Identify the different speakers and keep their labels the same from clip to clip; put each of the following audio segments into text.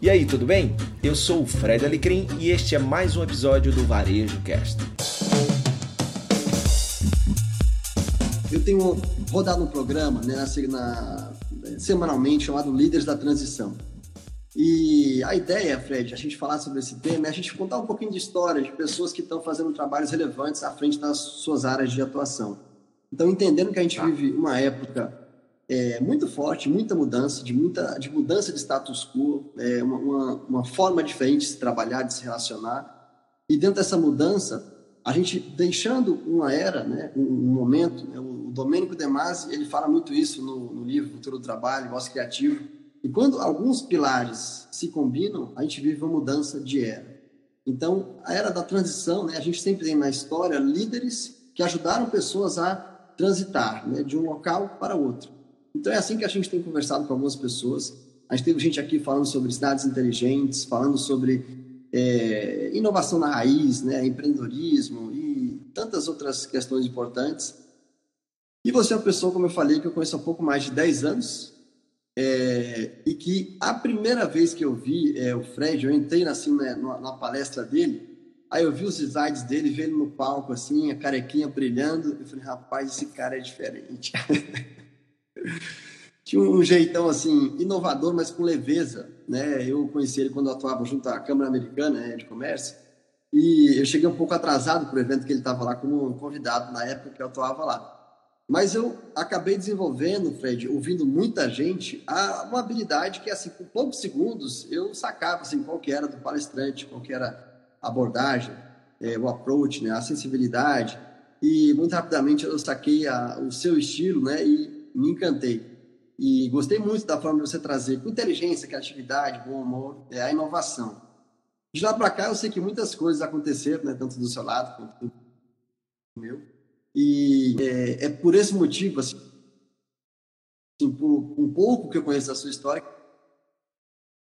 Speaker 1: E aí, tudo bem? Eu sou o Fred Alecrim e este é mais um episódio do Varejo Cast.
Speaker 2: Eu tenho rodado um programa né, na, semanalmente chamado Líderes da Transição. E a ideia, Fred, a gente falar sobre esse tema é a gente contar um pouquinho de história de pessoas que estão fazendo trabalhos relevantes à frente das suas áreas de atuação. Então, entendendo que a gente vive uma época é, muito forte, muita mudança, de muita de mudança de status quo, é, uma, uma, uma, forma diferente de se trabalhar, de se relacionar. E dentro dessa mudança, a gente deixando uma era, né, um, um momento, né, o Domênico De Masi, ele fala muito isso no, no livro Futuro do Trabalho, Voz Criativo. E quando alguns pilares se combinam, a gente vive uma mudança de era. Então, a era da transição, né, a gente sempre tem na história líderes que ajudaram pessoas a transitar né, de um local para outro. Então é assim que a gente tem conversado com algumas pessoas. A gente teve gente aqui falando sobre cidades inteligentes, falando sobre é, inovação na raiz, né, empreendedorismo e tantas outras questões importantes. E você é uma pessoa, como eu falei, que eu conheço há pouco mais de 10 anos, é, e que a primeira vez que eu vi é, o Fred, eu entrei assim na, na, palestra dele, aí eu vi os slides dele, vi ele no palco assim, a carequinha brilhando, eu falei, rapaz, esse cara é diferente. Tinha um jeitão assim, inovador, mas com leveza. Né? Eu conheci ele quando atuava junto à Câmara Americana né, de Comércio. E eu cheguei um pouco atrasado para o evento que ele estava lá como convidado na época que eu atuava lá. Mas eu acabei desenvolvendo, Fred, ouvindo muita gente, uma habilidade que, assim, com poucos segundos, eu sacava assim, qual que era do palestrante, qual que era a abordagem, é, o approach, né, a sensibilidade. E muito rapidamente eu saquei a, o seu estilo, né, e me encantei. E gostei muito da forma de você trazer com inteligência, criatividade, bom humor, é, a inovação. De lá para cá, eu sei que muitas coisas aconteceram, né, tanto do seu lado quanto do meu. E é, é por esse motivo, assim, por um pouco que eu conheço da sua história,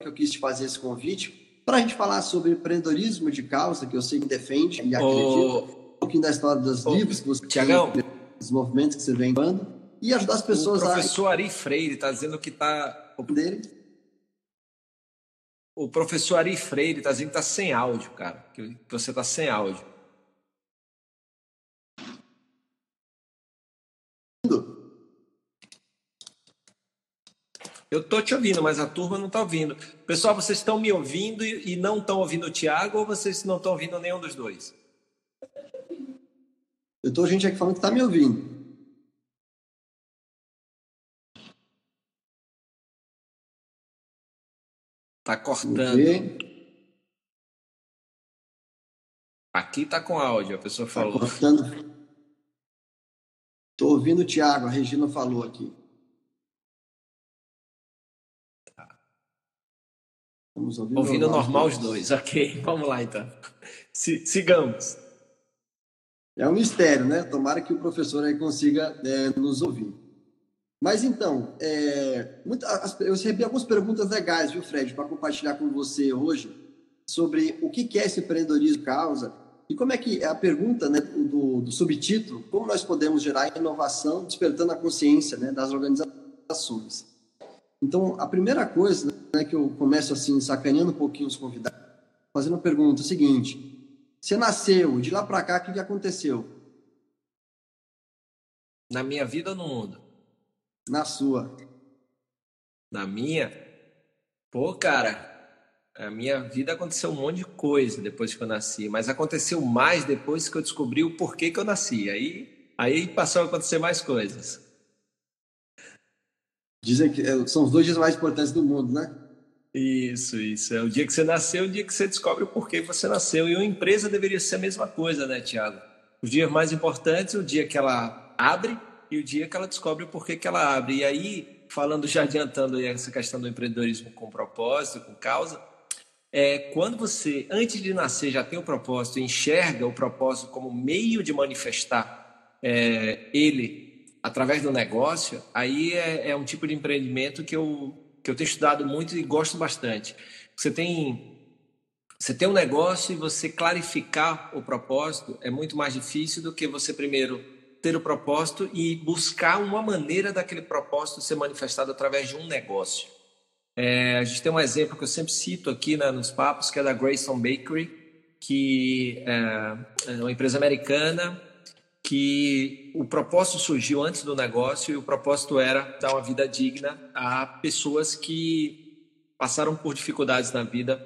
Speaker 2: que eu quis te fazer esse convite para a gente falar sobre empreendedorismo de causa, que eu sei que defende e acredito, um pouquinho da história dos livros que você
Speaker 1: Tiagão.
Speaker 2: tem, dos movimentos que você vem dando e ajudar as pessoas
Speaker 1: a. O professor a... Ari Freire está dizendo que está.
Speaker 2: Dele.
Speaker 1: O professor Ari Freire está dizendo que está sem áudio, cara. Que você está sem áudio. Eu tô te ouvindo, mas a turma não está ouvindo. Pessoal, vocês estão me ouvindo e não estão ouvindo o Tiago ou vocês não estão ouvindo nenhum dos dois?
Speaker 2: Eu tô gente aqui falando que está me ouvindo.
Speaker 1: Tá cortando. Aqui tá com áudio, a pessoa tá falou.
Speaker 2: cortando. Tô ouvindo o Thiago, a Regina falou aqui.
Speaker 1: Tá. Estamos ouvindo, ouvindo normal, normal os dois. Ok, vamos lá então. sigamos.
Speaker 2: É um mistério, né? Tomara que o professor aí consiga é, nos ouvir. Mas então, é, eu recebi algumas perguntas legais, viu, Fred, para compartilhar com você hoje sobre o que é esse empreendedorismo causa e como é que é a pergunta né, do, do subtítulo, como nós podemos gerar inovação despertando a consciência né, das organizações. Então, a primeira coisa né, que eu começo assim, sacaneando um pouquinho os convidados, fazendo a pergunta é seguinte, você nasceu, de lá para cá, o que, que aconteceu?
Speaker 1: Na minha vida ou no mundo?
Speaker 2: Na sua.
Speaker 1: Na minha? Pô, cara, a minha vida aconteceu um monte de coisa depois que eu nasci, mas aconteceu mais depois que eu descobri o porquê que eu nasci. Aí, aí passou a acontecer mais coisas.
Speaker 2: Dizem que é, são os dois dias mais importantes do mundo, né?
Speaker 1: Isso, isso. É o dia que você nasceu, o dia que você descobre o porquê você nasceu. E uma empresa deveria ser a mesma coisa, né, Tiago? Os dias mais importantes, o dia que ela abre e o dia que ela descobre o porquê que ela abre. E aí, falando, já adiantando essa questão do empreendedorismo com propósito, com causa, é, quando você, antes de nascer, já tem o propósito, enxerga o propósito como meio de manifestar é, ele através do negócio, aí é, é, um tipo de empreendimento que eu, que eu tenho estudado muito e gosto bastante. Você tem, você tem um negócio e você clarificar o propósito é muito mais difícil do que você primeiro ter o propósito e buscar uma maneira daquele propósito ser manifestado através de um negócio. É, a gente tem um exemplo que eu sempre cito aqui né, nos papos, que é da Grayson Bakery, que é, é uma empresa americana que o propósito surgiu antes do negócio e o propósito era dar uma vida digna a pessoas que passaram por dificuldades na vida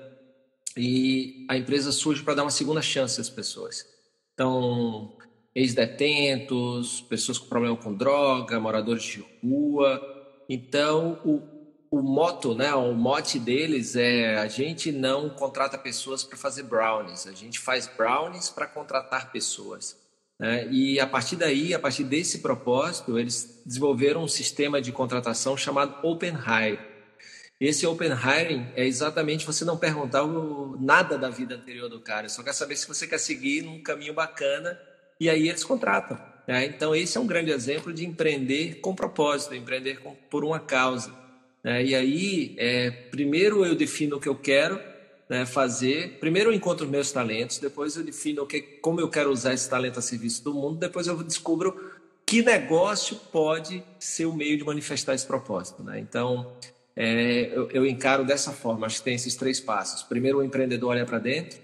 Speaker 1: e a empresa surge para dar uma segunda chance às pessoas. Então, ex-detentos, pessoas com problema com droga, moradores de rua. Então, o, o moto, né, o mote deles é a gente não contrata pessoas para fazer brownies, a gente faz brownies para contratar pessoas. Né? E a partir daí, a partir desse propósito, eles desenvolveram um sistema de contratação chamado Open Hire. Esse Open Hiring é exatamente você não perguntar o, nada da vida anterior do cara, só quer saber se você quer seguir num caminho bacana e aí eles contratam. Né? Então, esse é um grande exemplo de empreender com propósito, empreender com, por uma causa. Né? E aí, é, primeiro eu defino o que eu quero né, fazer. Primeiro eu encontro meus talentos, depois eu defino o que, como eu quero usar esse talento a serviço do mundo, depois eu descubro que negócio pode ser o meio de manifestar esse propósito. Né? Então, é, eu, eu, encaro dessa forma. Acho que tem esses três passos. Primeiro, o empreendedor olha para dentro,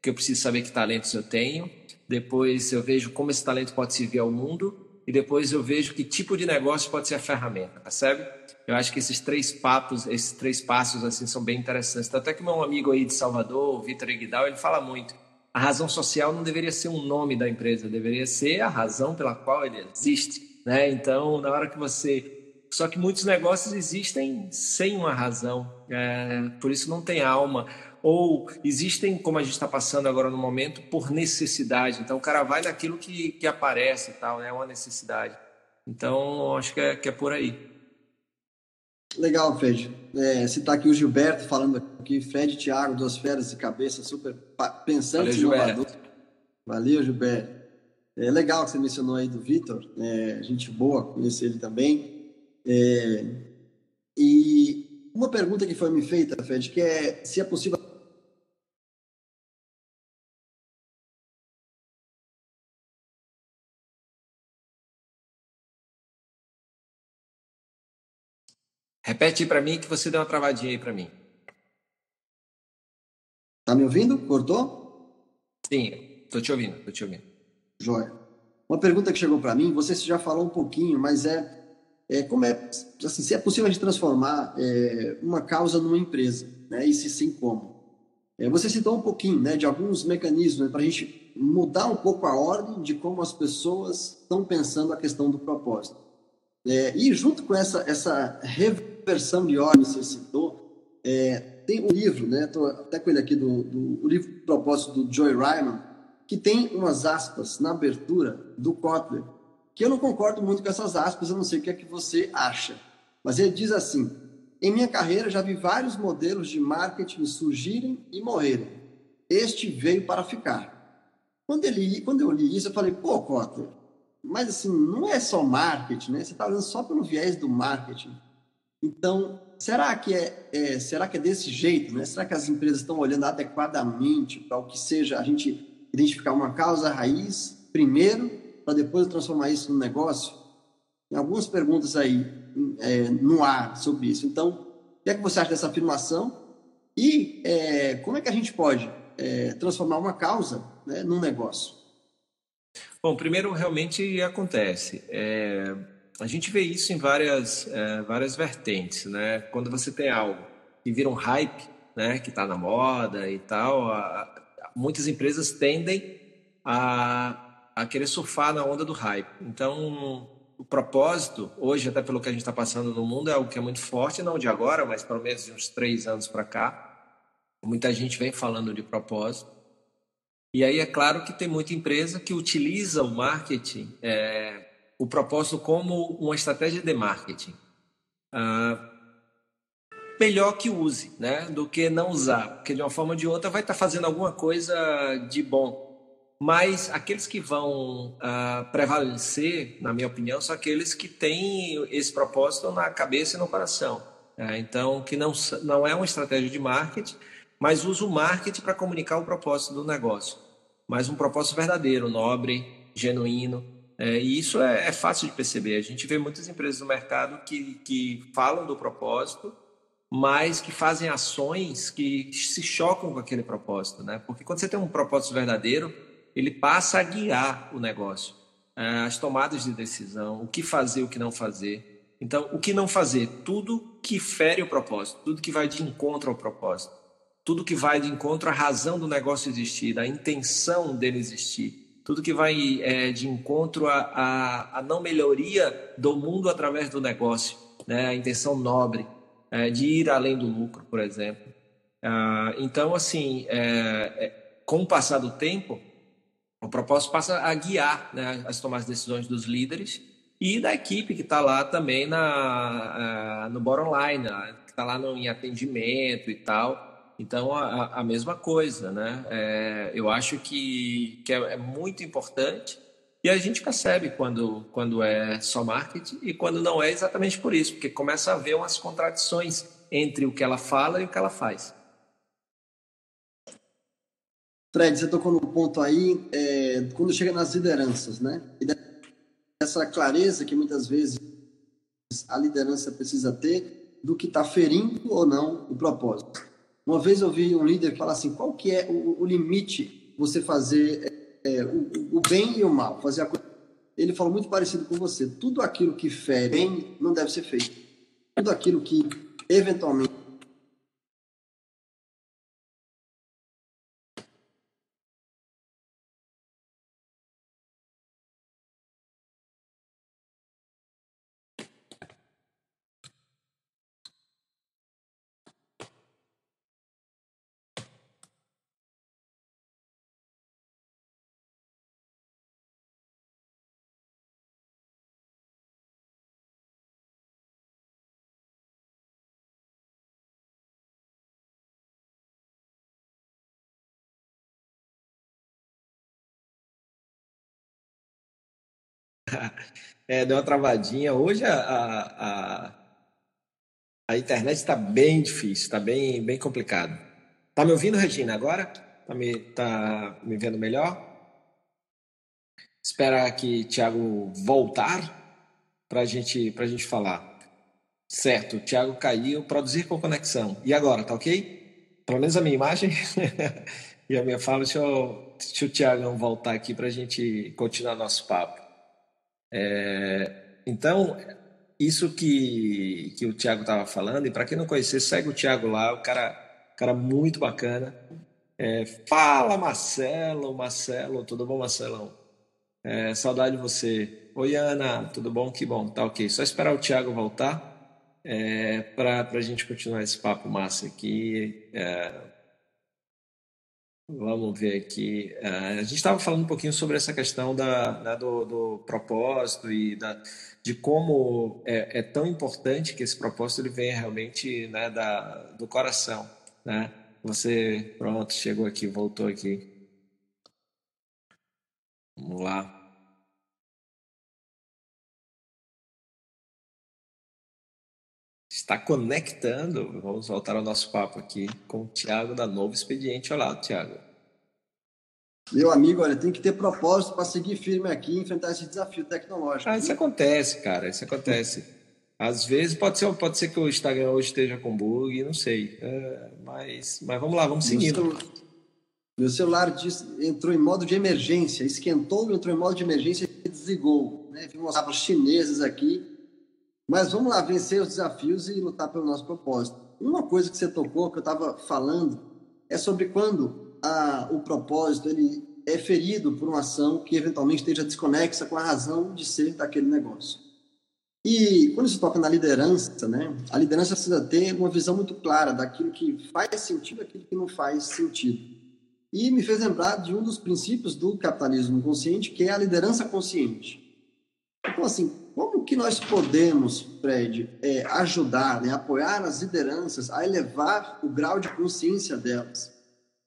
Speaker 1: que eu preciso saber que talentos eu tenho. Depois, eu vejo como esse talento pode servir ao mundo. E depois, eu vejo que tipo de negócio pode ser a ferramenta, percebe? Eu acho que esses três papos, esses três passos assim são bem interessantes. Até que meu amigo aí de Salvador, Vitor Eguidal, ele fala muito. A razão social não deveria ser um nome da empresa, deveria ser a razão pela qual ele existe, né? Então, na hora que você só que muitos negócios existem sem uma razão, é, por isso não tem alma. Ou existem, como a gente está passando agora no momento, por necessidade. Então o cara vai naquilo que, que aparece e tal, né? é uma necessidade. Então acho que é, que é por aí.
Speaker 2: Legal, Fred. É, citar aqui o Gilberto falando aqui, Fred e Thiago, duas feras de cabeça, super pensantes Valeu. Gilberto. Valeu, Gilberto. É legal que você mencionou aí do Vitor, é, gente boa, conheci ele também. É, e uma pergunta que foi me feita, Fred, que é se é possível
Speaker 1: Repete para mim que você deu uma travadinha aí para mim.
Speaker 2: Tá me ouvindo? Cortou?
Speaker 1: Sim, tô te ouvindo, tô te ouvindo.
Speaker 2: Joia. Uma pergunta que chegou para mim, você já falou um pouquinho, mas é, é como é, assim, se é possível a gente transformar é, uma causa numa empresa, né? E se sim, como? É, você citou um pouquinho, né, de alguns mecanismos né, para a gente mudar um pouco a ordem de como as pessoas estão pensando a questão do propósito. É, e junto com essa, essa versão de ordem você citou, é, tem um livro, né? Estou até com ele aqui, do, do o livro propósito do Joy Ryman, que tem umas aspas na abertura do Kotler, que eu não concordo muito com essas aspas, eu não sei o que é que você acha. Mas ele diz assim: Em minha carreira já vi vários modelos de marketing surgirem e morrerem. Este veio para ficar. Quando, ele, quando eu li isso, eu falei: pô, Kotler, mas assim, não é só marketing, né? Você está olhando só pelo viés do marketing. Então, será que é, é, será que é desse jeito? Né? Será que as empresas estão olhando adequadamente para o que seja a gente identificar uma causa raiz primeiro, para depois transformar isso num negócio? Tem algumas perguntas aí é, no ar sobre isso. Então, o que é que você acha dessa afirmação? E é, como é que a gente pode é, transformar uma causa né, num negócio?
Speaker 1: Bom, primeiro, realmente acontece. É a gente vê isso em várias, é, várias vertentes, né? Quando você tem algo que vira um hype, né? Que está na moda e tal, a, a, muitas empresas tendem a, a querer surfar na onda do hype. Então, o propósito, hoje, até pelo que a gente está passando no mundo, é algo que é muito forte, não de agora, mas pelo menos de uns três anos para cá. Muita gente vem falando de propósito. E aí é claro que tem muita empresa que utiliza o marketing é, o propósito como uma estratégia de marketing. Ah, melhor que use, né, do que não usar, porque de uma forma ou de outra vai estar fazendo alguma coisa de bom. Mas aqueles que vão ah, prevalecer, na minha opinião, são aqueles que têm esse propósito na cabeça e no coração. Né? Então, que não, não é uma estratégia de marketing, mas usa o marketing para comunicar o propósito do negócio. Mas um propósito verdadeiro, nobre, genuíno, é, e isso é, é, fácil de perceber. A gente vê muitas empresas no mercado que, que falam do propósito, mas que fazem ações que se chocam com aquele propósito, né? Porque quando você tem um propósito verdadeiro, ele passa a guiar o negócio, é, as tomadas de decisão, o que fazer, o que não fazer. Então, o que não fazer? Tudo que fere o propósito, tudo que vai de encontro ao propósito, tudo que vai de encontro à razão do negócio existir, da intenção dele existir, tudo que vai é, de encontro à, à, à, não melhoria do mundo através do negócio, né? a intenção nobre é, de ir além do lucro, por exemplo. Ah, então, assim, é, é, com o passar do tempo, o propósito passa a guiar né, as tomadas de decisões dos líderes e da equipe que está lá também na, uh, no bottom line, né, que está lá no, em atendimento e tal. Então, a, a mesma coisa, né? É, eu acho que, que é, é, muito importante e a gente percebe quando, quando é só marketing e quando não é exatamente por isso, porque começa a haver umas contradições entre o que ela fala e o que ela faz.
Speaker 2: Fred, você tocou no ponto aí, é, quando chega nas lideranças, né? E essa clareza que muitas vezes a liderança precisa ter do que está ferindo ou não o propósito. Uma vez eu vi um líder falar assim, qual que é o, o limite você fazer é, o, o, bem e o mal, fazer a coisa... Ele falou muito parecido com você, tudo aquilo que fere bem não deve ser feito. Tudo aquilo que eventualmente
Speaker 1: É, deu uma travadinha. Hoje a, a, a internet está bem difícil, está bem, bem complicado. Tá me ouvindo, Regina, agora? Tá me, tá me vendo melhor? Espera que Thiago voltar para gente, a gente falar. Certo, o Thiago caiu, produzir com conexão. E agora, tá ok? Pelo menos a minha imagem e a minha fala. Deixa, eu, deixa o voltar aqui para a gente continuar nosso papo. É, então, isso que, que o Tiago estava falando, e para quem não conhecer, segue o Tiago lá, o cara, cara muito bacana. É, fala, Marcelo, Marcelo, tudo bom, Marcelão? É, saudade de você. Oi, Ana, tudo bom? Que bom, tá ok. Só esperar o Tiago voltar é, para a gente continuar esse papo massa aqui. É, Vamos ver aqui. Uh, a gente estava falando um pouquinho sobre essa questão da, né, do, do, propósito e da, de como é, é, tão importante que esse propósito ele venha realmente né, da, do coração. Né? Você, pronto, chegou aqui, voltou aqui. Vamos lá. Está conectando. Vamos voltar ao nosso papo aqui com o Tiago da Novo Expediente. Olá, Tiago.
Speaker 2: Meu amigo, olha, tem que ter propósito para seguir firme aqui e enfrentar esse desafio tecnológico.
Speaker 1: Ah, isso acontece, cara, isso acontece. Às vezes pode ser, pode ser que o Instagram hoje esteja com bug, não sei. É, mas, mas vamos lá, vamos seguindo.
Speaker 2: Meu celular, meu celular disse, entrou em modo de emergência, esquentou, entrou em modo de emergência e desligou. Né? Vimos os chineses aqui mas vamos lá vencer os desafios e lutar pelo nosso propósito. Uma coisa que você tocou, que eu estava falando, é sobre quando a, o propósito ele é ferido por uma ação que eventualmente esteja desconexa com a razão de ser daquele negócio. E quando se toca na liderança, né, a liderança precisa ter uma visão muito clara daquilo que faz sentido e daquilo que não faz sentido. E me fez lembrar de um dos princípios do capitalismo consciente, que é a liderança consciente. Então, assim, como que nós podemos, Fred, é, ajudar, né, apoiar as lideranças a elevar o grau de consciência delas,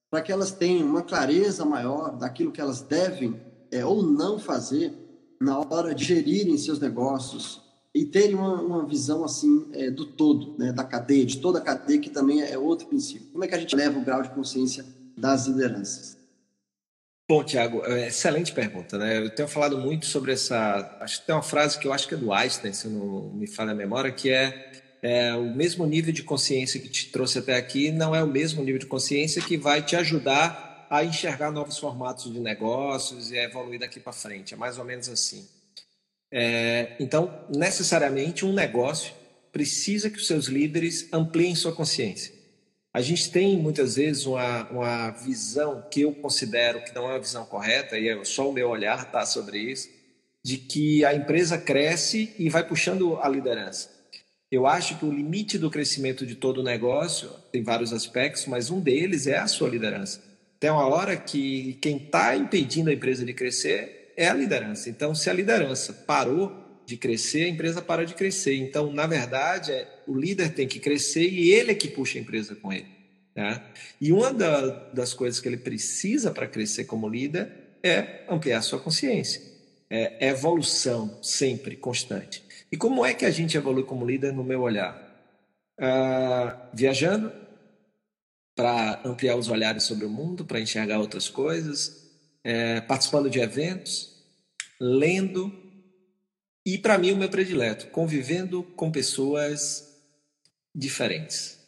Speaker 2: para que elas tenham uma clareza maior daquilo que elas devem é, ou não fazer na hora de gerirem seus negócios e terem uma, uma visão assim é, do todo, né, da cadeia, de toda a cadeia, que também é outro princípio. Como é que a gente leva o grau de consciência das lideranças?
Speaker 1: Bom, Tiago, é, excelente pergunta, né? Eu tenho falado muito sobre essa. Acho que tem uma frase que eu acho que é do Einstein, se não me falha a memória, que é, É, o mesmo nível de consciência que te trouxe até aqui não é o mesmo nível de consciência que vai te ajudar a enxergar novos formatos de negócios e a evoluir daqui para frente. É mais ou menos assim. É, então, necessariamente, um negócio precisa que os seus líderes ampliem sua consciência. A gente tem muitas vezes uma, uma visão que eu considero que não é uma visão correta, e é só o meu olhar está sobre isso, de que a empresa cresce e vai puxando a liderança. Eu acho que o limite do crescimento de todo negócio tem vários aspectos, mas um deles é a sua liderança. Tem uma hora que quem está impedindo a empresa de crescer é a liderança. Então, se a liderança parou de crescer, a empresa para de crescer. Então, na verdade, é, o líder tem que crescer e ele é que puxa a empresa com ele. Né? E uma da, das coisas que ele precisa para crescer como líder é ampliar sua consciência. É, evolução sempre, constante. E como é que a gente evolui como líder no meu olhar? Ah, viajando para ampliar os olhares sobre o mundo, para enxergar outras coisas, é, participando de eventos, lendo, e para mim o meu predileto, convivendo com pessoas diferentes.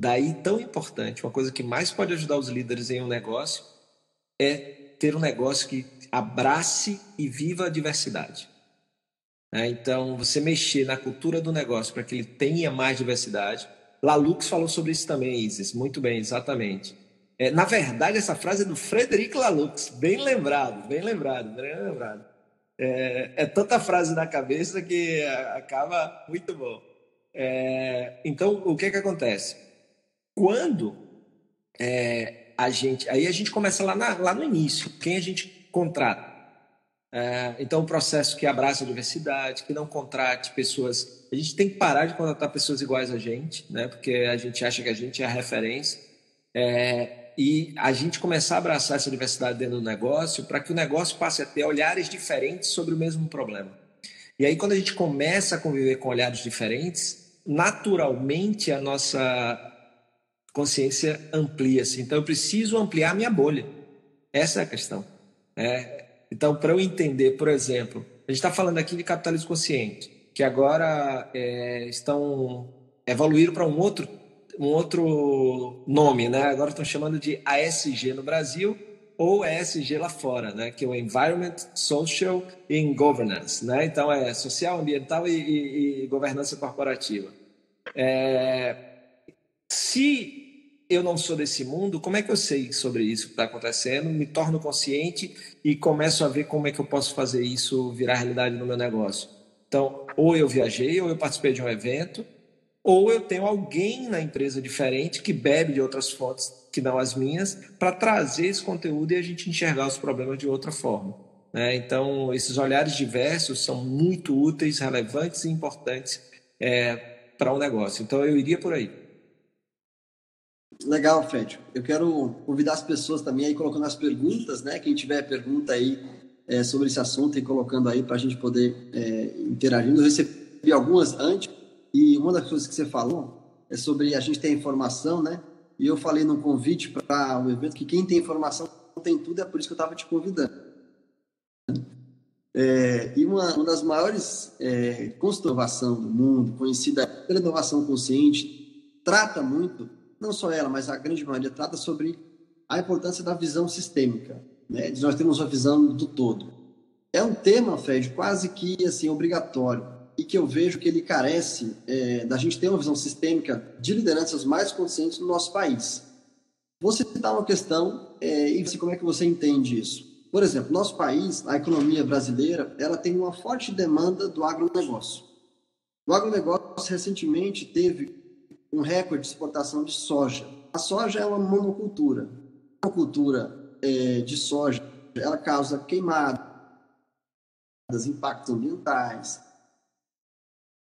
Speaker 1: Daí tão importante, uma coisa que mais pode ajudar os líderes em um negócio é ter um negócio que abrace e viva a diversidade. É, então, você mexer na cultura do negócio para que ele tenha mais diversidade. Lalux falou sobre isso também, Isis. Muito bem, exatamente. É, na verdade, essa frase é do Frederic Lalux. Bem lembrado, bem lembrado, bem lembrado. É, é tanta frase na cabeça que acaba muito bom. É, então, o que que acontece? Quando é, a gente, aí a gente começa lá, na, lá no início, quem a gente contrata. É, então, o processo que abraça a diversidade, que não contrate pessoas. A gente tem que parar de contratar pessoas iguais a gente, né? Porque a gente acha que a gente é a referência. É, e a gente começar a abraçar essa diversidade dentro do negócio para que o negócio passe a ter olhares diferentes sobre o mesmo problema. E aí, quando a gente começa a conviver com olhares diferentes, naturalmente a nossa consciência amplia-se. Então, eu preciso ampliar minha bolha. Essa é a questão. É, então, para eu entender, por exemplo, a gente está falando aqui de capitalismo consciente, que agora é, estão evoluíram para um outro um outro nome, né? Agora estão chamando de ASG no Brasil ou ESG lá fora, né? Que é o Environment, Social and Governance, né? Então é social, ambiental e, e, e governança corporativa. É... Se eu não sou desse mundo, como é que eu sei sobre isso que está acontecendo? Me torno consciente e começo a ver como é que eu posso fazer isso virar realidade no meu negócio. Então, ou eu viajei, ou eu participei de um evento, ou eu tenho alguém na empresa diferente que bebe de outras fontes que não as minhas para trazer esse conteúdo e a gente enxergar os problemas de outra forma. Né? Então, esses olhares diversos são muito úteis, relevantes e importantes é, para o um negócio. Então, eu iria por aí.
Speaker 2: Legal, Fred. Eu quero convidar as pessoas também aí colocando as perguntas, né? Quem tiver pergunta aí é, sobre esse assunto e colocando aí para a gente poder é, interagir. Eu recebi algumas antes e uma das coisas que você falou é sobre a gente ter informação, né? E eu falei no convite para o evento que quem tem informação tem tudo, é por isso que eu estava te convidando. É, e uma, uma, das maiores é, do mundo, conhecida pela inovação consciente, trata muito, não só ela, mas a grande maioria, trata sobre a importância da visão sistêmica, né? de nós termos uma visão do todo. É um tema, Fred, quase que assim obrigatório e que eu vejo que ele carece é, da gente ter uma visão sistêmica de lideranças mais conscientes no nosso país. Vou citar uma questão é, e como é que você entende isso. Por exemplo, nosso país, a economia brasileira, ela tem uma forte demanda do agronegócio. O agronegócio recentemente teve um recorde de exportação de soja. A soja é uma monocultura. A monocultura é, de soja, ela causa queimadas, impactos ambientais,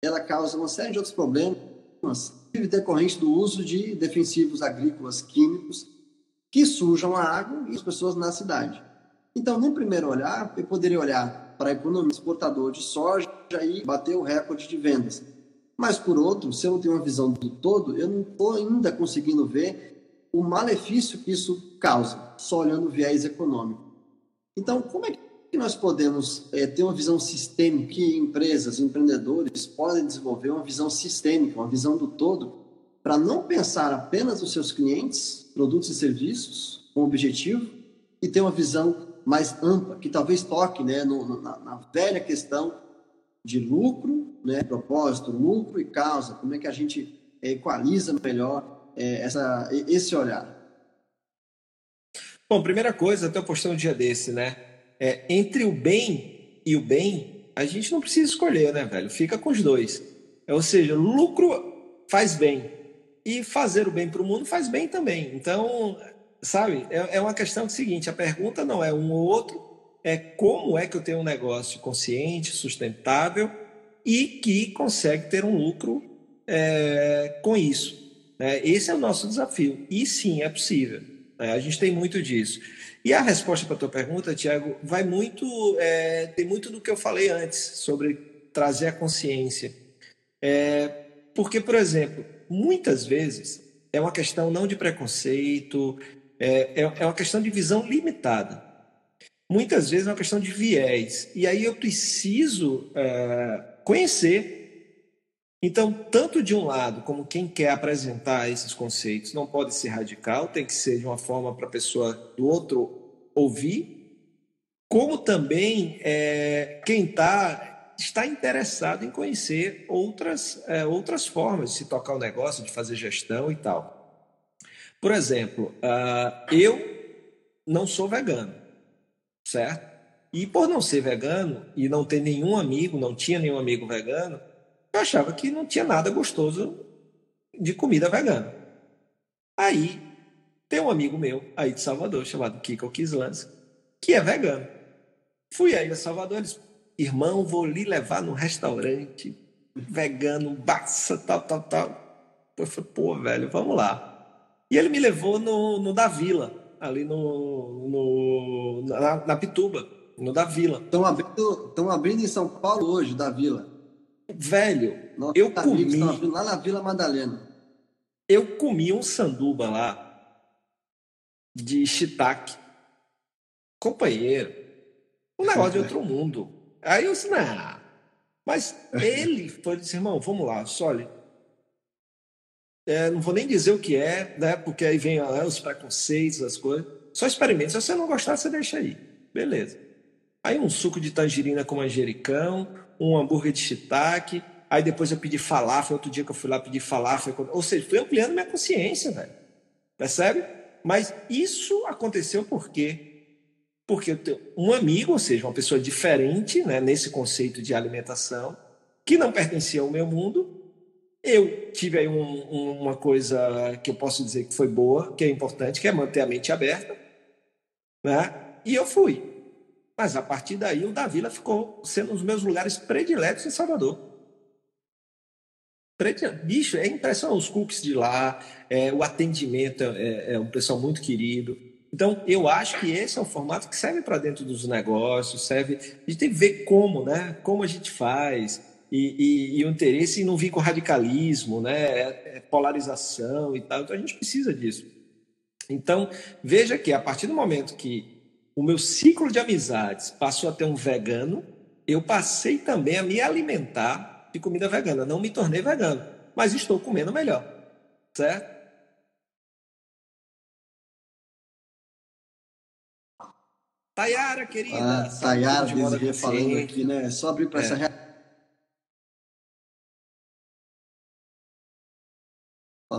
Speaker 2: ela causa uma série de outros problemas decorrentes do uso de defensivos agrícolas químicos que sujam a água e as pessoas na cidade. Então, no primeiro olhar, eu poderia olhar para a economia exportador de soja e bater o recorde de vendas. Mas, por outro, se eu não tenho uma visão do todo, eu não estou ainda conseguindo ver o malefício que isso causa, só olhando o viés econômico. Então, como é que que nós podemos é, ter uma visão sistêmica, que empresas, empreendedores podem desenvolver uma visão sistêmica, uma visão do todo, para não pensar apenas nos seus clientes, produtos e serviços, com objetivo, e ter uma visão mais ampla, que talvez toque né, no, na, na, velha questão de lucro, né, propósito, lucro e causa, como é que a gente é, equaliza melhor é, essa, esse olhar.
Speaker 1: Bom, primeira coisa, até eu postei um dia desse, né? é, entre o bem e o bem, a gente não precisa escolher, né, velho? Fica com os dois. É, ou seja, lucro faz bem e fazer o bem para o mundo faz bem também. Então, sabe, é, é uma questão seguinte: a pergunta não é um ou outro, é como é que eu tenho um negócio consciente, sustentável e que consegue ter um lucro é, com isso. É, esse é o nosso desafio. E sim, é possível. É, a gente tem muito disso. E a resposta para a tua pergunta, Tiago, vai muito, é, tem muito do que eu falei antes sobre trazer a consciência. É, porque, por exemplo, muitas vezes é uma questão não de preconceito, é, é, é uma questão de visão limitada. Muitas vezes é uma questão de viés. E aí eu preciso é, conhecer então, tanto de um lado, como quem quer apresentar esses conceitos, não pode ser radical, tem que ser de uma forma para a pessoa do outro ouvir, como também é, quem tá, está interessado em conhecer outras, é, outras formas de se tocar o negócio, de fazer gestão e tal. Por exemplo, uh, eu não sou vegano, certo? E por não ser vegano e não ter nenhum amigo, não tinha nenhum amigo vegano, eu achava que não tinha nada gostoso de comida vegana. Aí tem um amigo meu aí de Salvador, chamado Kiko Kislans, que é vegano. Fui aí a Salvador, eles, irmão, vou lhe levar num restaurante vegano, baça, tal, tal, tal. Eu falei, pô, velho, vamos lá. E ele me levou no, no da Vila, ali no, no na, na Pituba, no da Vila.
Speaker 2: Estão abrindo, abrindo em São Paulo hoje, da Vila.
Speaker 1: Velho, Nossa, eu comi.
Speaker 2: Lá na Vila Madalena.
Speaker 1: Eu comi um sanduba lá de shiitake. Companheiro. Um negócio de outro mundo. Aí eu disse, não. Mas ele foi disse, irmão, vamos lá, olha. É, não vou nem dizer o que é, né? Porque aí vem ah, os preconceitos, as coisas. Só experimente. Se você não gostar, você deixa aí. Beleza. Aí um suco de tangerina com manjericão, um hambúrguer de shiitake, aí depois eu pedi falafel, outro dia que eu fui lá pedir falafel, ou seja, fui ampliando minha consciência, velho. Percebe? Mas isso aconteceu por quê? Porque eu tenho um amigo, ou seja, uma pessoa diferente né, nesse conceito de alimentação, que não pertencia ao meu mundo. Eu tive aí um, uma coisa que eu posso dizer que foi boa, que é importante, que é manter a mente aberta. Né? E eu fui. Mas a partir daí, o da Vila ficou sendo um dos meus lugares prediletos em Salvador. Bicho, é impressionante os cookies de lá, é, o atendimento é, é, um pessoal muito querido. Então, eu acho que esse é o formato que serve para dentro dos negócios, serve. A gente tem que ver como, né? Como a gente faz. E, e, e o interesse em não vir com radicalismo, né? É, é polarização e tal. Então, a gente precisa disso. Então, veja que a partir do momento que o meu ciclo de amizades passou a ter um vegano, eu passei também a me alimentar de comida vegana. Não me tornei vegano, mas estou comendo melhor, certo? Tayara, querida.
Speaker 2: Ah, Tayara, Desirê falando aqui, né? Só abrir para é. essa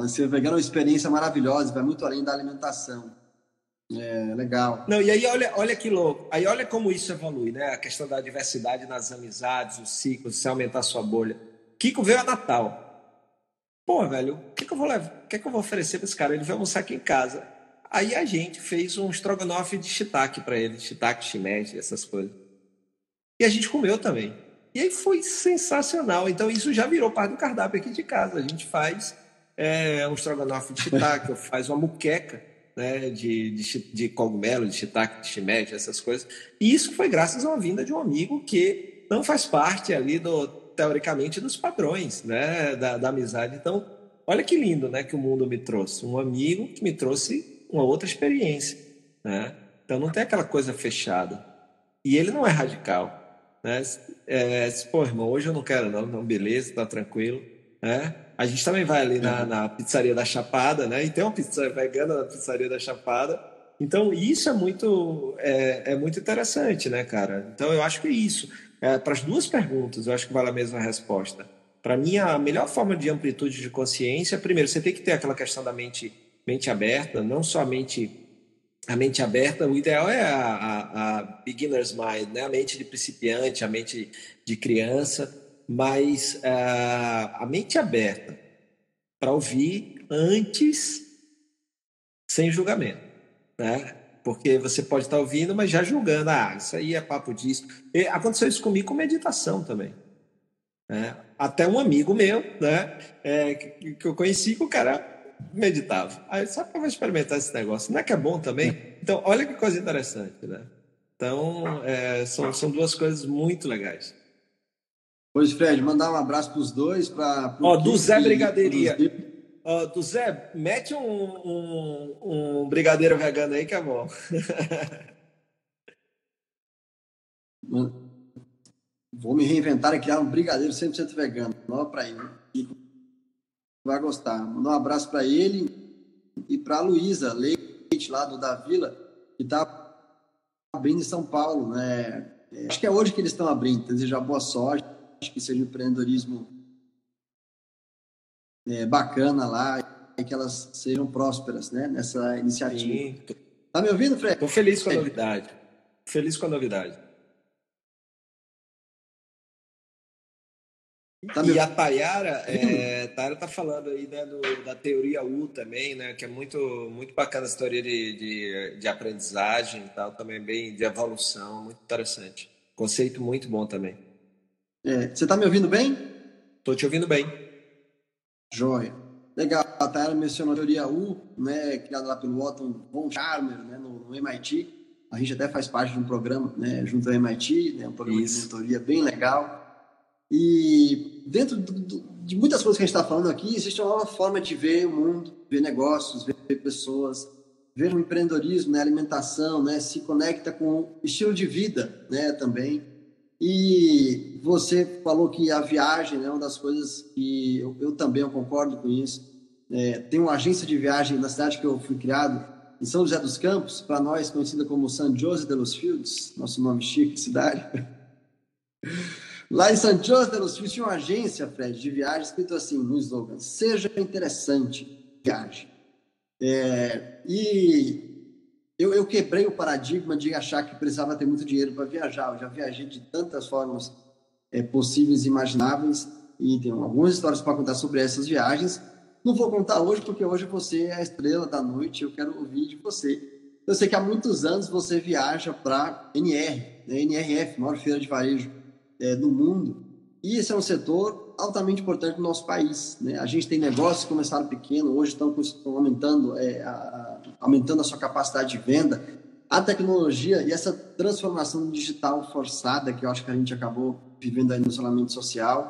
Speaker 2: Ser vegano é uma experiência maravilhosa, vai muito além da alimentação. É, legal.
Speaker 1: Não, e aí olha, olha que louco. Aí olha como isso evolui, né? A questão da diversidade nas amizades, os ciclos, se aumentar sua bolha. Kiko veio a Natal. Pô, velho, o que, que eu vou levar? O que, que eu vou oferecer para esse cara? Ele vai almoçar aqui em casa. Aí a gente fez um estrogonofe de shiitake para ele, shiitake, shimeji, essas coisas. E a gente comeu também. E aí foi sensacional. Então isso já virou parte do cardápio aqui de casa. A gente faz é, um estrogonofe de shiitake, faz uma muqueca né, de, de, de cogumelo, de shiitake, de shimeji, essas coisas. E isso foi graças a uma vinda de um amigo que não faz parte ali do teoricamente dos padrões, né, da, da amizade. Então, olha que lindo, né, que o mundo me trouxe, um amigo que me trouxe uma outra experiência, né? Então não tem aquela coisa fechada. E ele não é radical. Né? É, pô, irmão, hoje eu não quero, não, não beleza, tá tranquilo. Né? A gente também vai ali na, na, pizzaria da Chapada, né? E tem uma pizza vegana na pizzaria da Chapada. Então, isso é muito, é, é muito interessante, né, cara? Então, eu acho que é isso. É, Para as duas perguntas, eu acho que vale a mesma resposta. Para mim, a melhor forma de amplitude de consciência, primeiro, você tem que ter aquela questão da mente, mente aberta, não somente a mente aberta, o ideal é a, a, a, beginner's mind, né? a mente de principiante, a mente de criança, mas uh, a mente aberta para ouvir antes, sem julgamento, né? Porque você pode estar ouvindo, mas já julgando, ah, isso aí é papo disso. E aconteceu isso comigo com meditação também. Né? Até um amigo meu, né, é, que, que eu conheci, que o cara meditava. Aí, só para experimentar esse negócio. Não é que é bom também? Então, olha que coisa interessante, né? Então, é, são, são duas coisas muito legais.
Speaker 2: Pois, Fred, mandar um abraço para os dois. Pra,
Speaker 1: Ó, do Zé Brigadeiria. Ó, do Zé, mete um, um, um brigadeiro vegano aí que é bom.
Speaker 2: Vou me reinventar e criar um brigadeiro 100% vegano. Nova para ele vai gostar. Mandar um abraço para ele e para a Luísa Leite, lá do da Vila, que está abrindo em São Paulo. Né? É, acho que é hoje que eles estão abrindo. Desejar boa sorte, que seja um empreendedorismo é, bacana lá e que elas sejam prósperas né? nessa iniciativa. Sim. Tá me ouvindo, Fred?
Speaker 1: Estou feliz com a novidade. Feliz com a novidade. Tá e a Tayara, é, Tayara tá falando aí né, do, da teoria U também, né? Que é muito, muito bacana essa teoria de, de, de aprendizagem e tal, também bem de evolução, muito interessante. Conceito muito bom também.
Speaker 2: É, você tá me ouvindo bem?
Speaker 1: Tô te ouvindo bem.
Speaker 2: Joia. Legal, a Tayara mencionou a teoria U, né, criada lá pelo Otto von Charmer, né, no, no, MIT. A gente até faz parte de um programa, né, junto ao MIT, né, um programa Isso. de mentoria bem legal. E dentro do, do, de muitas coisas que a gente está falando aqui, existe uma nova forma de ver o mundo, ver negócios, ver pessoas, ver o empreendedorismo, né, alimentação, né, se conecta com o estilo de vida, né, também. E você falou que a viagem é né, uma das coisas que eu, eu também eu concordo com isso. É, tem uma agência de viagem na cidade que eu fui criado, em São José dos Campos, para nós conhecida como San José de los Fields, nosso nome chique de cidade. Lá em San José de los Fios tinha uma agência, Fred, de viagem, escrito assim no slogan: Seja interessante, viagem. É, e eu, eu, quebrei o paradigma de achar que precisava ter muito dinheiro para viajar. Eu já viajei de tantas formas é, possíveis e imagináveis e tenho algumas histórias para contar sobre essas viagens. Não vou contar hoje porque hoje você é a estrela da noite. Eu quero ouvir de você. Eu sei que há muitos anos você viaja para NR, né, NRF, maior feira de varejo é, do mundo. E esse é um setor altamente importante no nosso país. Né? A gente tem negócios que começaram pequeno, hoje estão, aumentando, é, a, a, aumentando a sua capacidade de venda. A tecnologia e essa transformação digital forçada que eu acho que a gente acabou vivendo aí no isolamento social,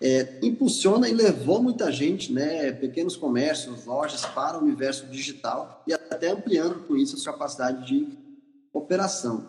Speaker 2: é, impulsiona e levou muita gente, né, pequenos comércios, lojas, para o universo digital e até ampliando com isso a sua capacidade de operação.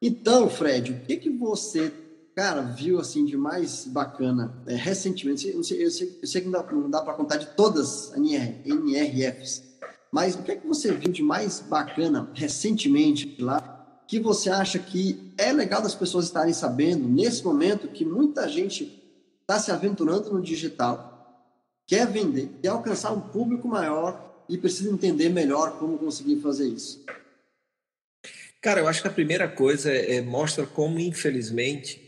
Speaker 2: Então, Fred, o que, que você cara, viu assim de mais bacana é, recentemente? Eu sei, eu, sei, eu sei, que não dá, dá para contar de todas as NR, NRFs, mas o que é que você viu de mais bacana recentemente lá que você acha que é legal das pessoas estarem sabendo nesse momento que muita gente está se aventurando no digital, quer vender, quer alcançar um público maior e precisa entender melhor como conseguir fazer isso?
Speaker 1: Cara, eu acho que a primeira coisa é, é mostra como, infelizmente,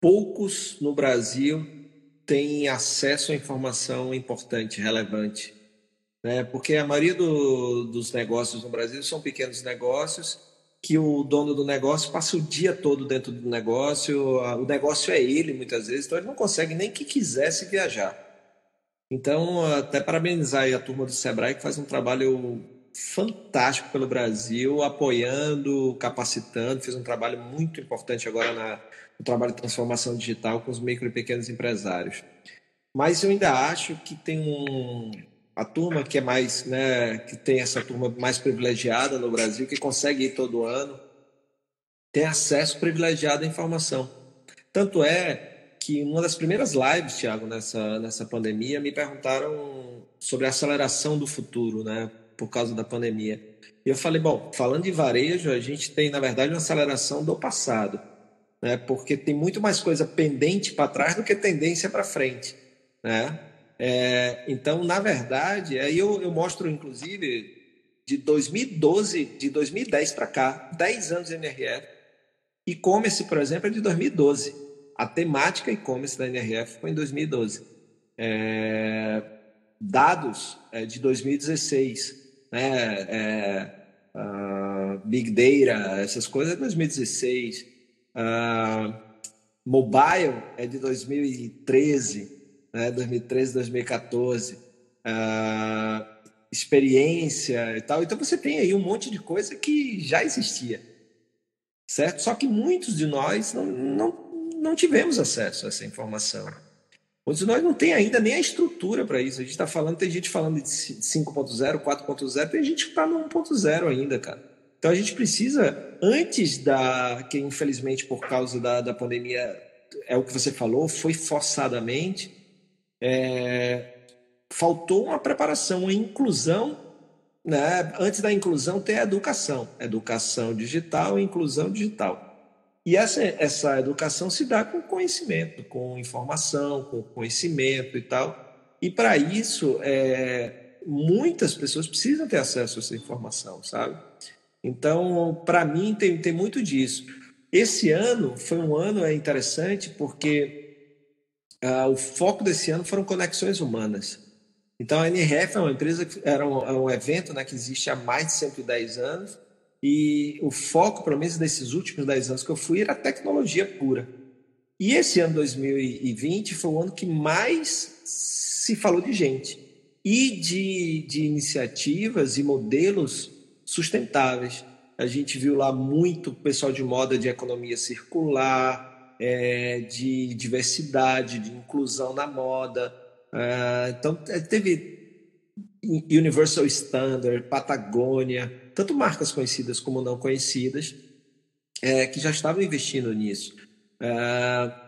Speaker 1: poucos no Brasil têm acesso à informação importante, relevante. Né? Porque a maioria do, dos negócios no Brasil são pequenos negócios que o dono do negócio passa o dia todo dentro do negócio, o negócio é ele muitas vezes, então ele não consegue nem que quisesse viajar. Então, até parabenizar a turma do Sebrae que faz um trabalho fantástico pelo Brasil, apoiando, capacitando, fez um trabalho muito importante agora na, no trabalho de transformação digital com os micro e pequenos empresários. Mas eu ainda acho que tem um, a turma que é mais, né, que tem essa turma mais privilegiada no Brasil, que consegue ir todo ano, tem acesso privilegiado à informação. Tanto é que uma das primeiras lives, Tiago, nessa, nessa pandemia, me perguntaram sobre a aceleração do futuro, né, por causa da pandemia. E eu falei, bom, falando de varejo, a gente tem, na verdade, uma aceleração do passado, né, porque tem muito mais coisa pendente para trás do que tendência para frente, né? É, então, na verdade, aí eu, eu mostro, inclusive, de 2012, de 2010 para cá, 10 anos de NRF. E-commerce, por exemplo, é de 2012. A temática e-commerce da NRF foi em 2012. É, dados é de 2016. Né? É, uh, Big Data, essas coisas é de 2016. Uh, mobile é de 2013 né, 2013, 2014, uh, experiência e tal. Então você tem aí um monte de coisa que já existia, certo? Só que muitos de nós não, não, não tivemos acesso a essa informação. Muitos nós não tem ainda nem a estrutura para isso. A gente está falando, tem gente falando de 5.0, 4.0, tem gente que está no 1.0 ainda, cara. Então a gente precisa, antes da. que infelizmente por causa da, da pandemia, é o que você falou, foi forçadamente, é, faltou uma preparação, uma inclusão. Né? Antes da inclusão, tem a educação. Educação digital e inclusão digital. E essa, essa educação se dá com conhecimento, com informação, com conhecimento e tal. E para isso, é, muitas pessoas precisam ter acesso a essa informação, sabe? Então, para mim, tem, tem muito disso. Esse ano foi um ano é interessante porque uh, o foco desse ano foram conexões humanas. Então, a NRF é uma empresa, era um, é um evento né, que existe há mais de 110 anos, e o foco, pelo menos desses últimos 10 anos que eu fui, era tecnologia pura. E esse ano 2020 foi o ano que mais se falou de gente e de, de iniciativas e modelos sustentáveis. A gente viu lá muito pessoal de moda de economia circular, é, de diversidade, de inclusão na moda. É, então, é, teve Universal Standard, Patagônia, tanto marcas conhecidas como não conhecidas, é, que já estavam investindo nisso. É,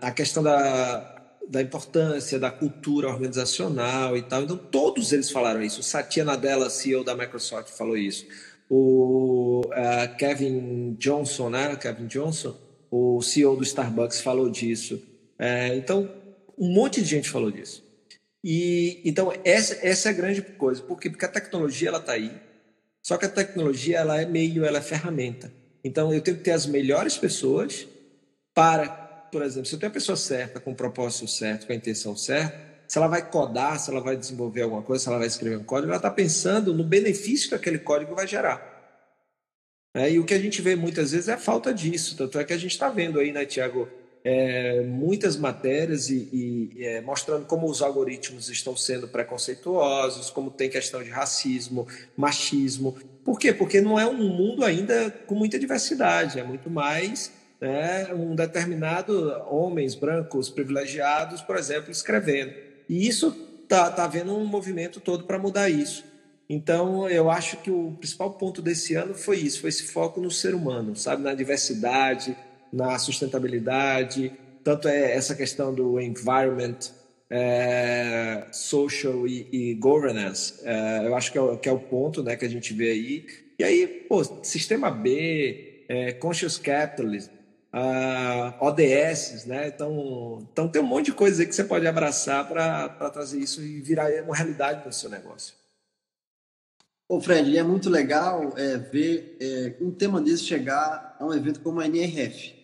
Speaker 1: a questão da, da importância da cultura organizacional e tal. Então, todos eles falaram isso. Satya Nadella, CEO da Microsoft, falou isso. O uh, Kevin Johnson, né? Kevin Johnson, o CEO do Starbucks falou disso. É, então, um monte de gente falou disso. E então essa, essa é a grande coisa, por quê? Porque a tecnologia ela está aí. Só que a tecnologia ela é meio, ela é ferramenta. Então eu tenho que ter as melhores pessoas para, por exemplo, se eu tenho a pessoa certa, com o propósito certo, com a intenção certa, se ela vai codar, se ela vai desenvolver alguma coisa, se ela vai escrever um código, ela está pensando no benefício que aquele código vai gerar. É, e o que a gente vê muitas vezes é a falta disso. Tanto é que a gente está vendo aí, né, Tiago, é, muitas matérias e, e é, mostrando como os algoritmos estão sendo preconceituosos, como tem questão de racismo, machismo. Por quê? Porque não é um mundo ainda com muita diversidade, é muito mais né, um determinado homens brancos privilegiados, por exemplo, escrevendo. E isso está tá havendo um movimento todo para mudar isso. Então, eu acho que o principal ponto desse ano foi isso, foi esse foco no ser humano, sabe, na diversidade, na sustentabilidade, tanto é essa questão do environment, é, social e, e governance, é, eu acho que é, o, que é, o, ponto né, que a gente vê aí. E aí, pô, sistema B, é, conscious capitalism, ODS, né? Então, então tem um monte de coisas aí que você pode abraçar para trazer isso e virar uma realidade no seu negócio.
Speaker 2: Ô Fred, é muito legal é, ver é, um tema desse chegar a um evento como a NRF,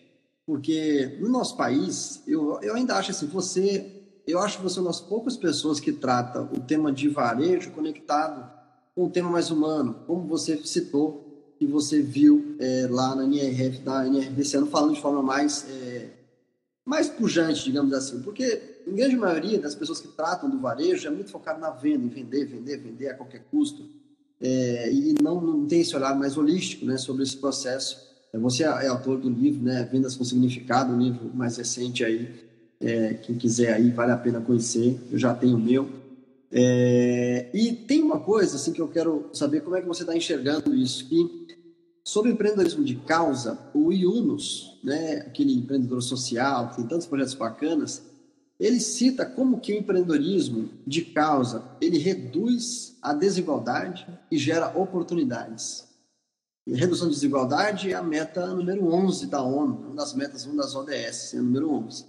Speaker 2: porque no nosso país, eu, eu ainda acho assim, você, eu acho que você é uma das poucas pessoas que trata o tema de varejo conectado com o tema mais humano, como você citou, que você viu é, lá na NRF, da NRF desse ano, falando de forma mais, é, mais pujante, digamos assim, porque a grande maioria das pessoas que tratam do varejo é muito focado na venda, em vender, vender, vender a qualquer custo é, e não, não tem esse olhar mais holístico né, sobre esse processo. É, você é, é autor do livro, né, Vendas com Significado, um livro mais recente aí, é, quem quiser aí vale a pena conhecer, eu já tenho o meu. É, e tem uma coisa assim que eu quero saber como é que você está enxergando isso, que sobre empreendedorismo de causa, o Yunus, né, aquele empreendedor social tem tantos projetos bacanas, ele cita como que o empreendedorismo de causa ele reduz a desigualdade e gera oportunidades. Redução de desigualdade é a meta número 11 da ONU, uma das metas, uma das ODS, é a número 11.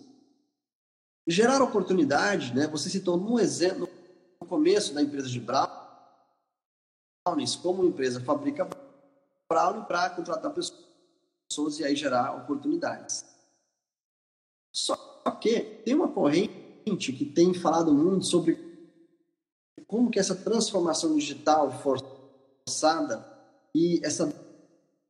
Speaker 2: Gerar oportunidade, né, você citou um exemplo no começo da empresa de Brownies, como empresa fabrica Brownie para contratar pessoas e aí gerar oportunidades. Só que tem uma corrente que tem falado muito sobre como que essa transformação digital forçada e essa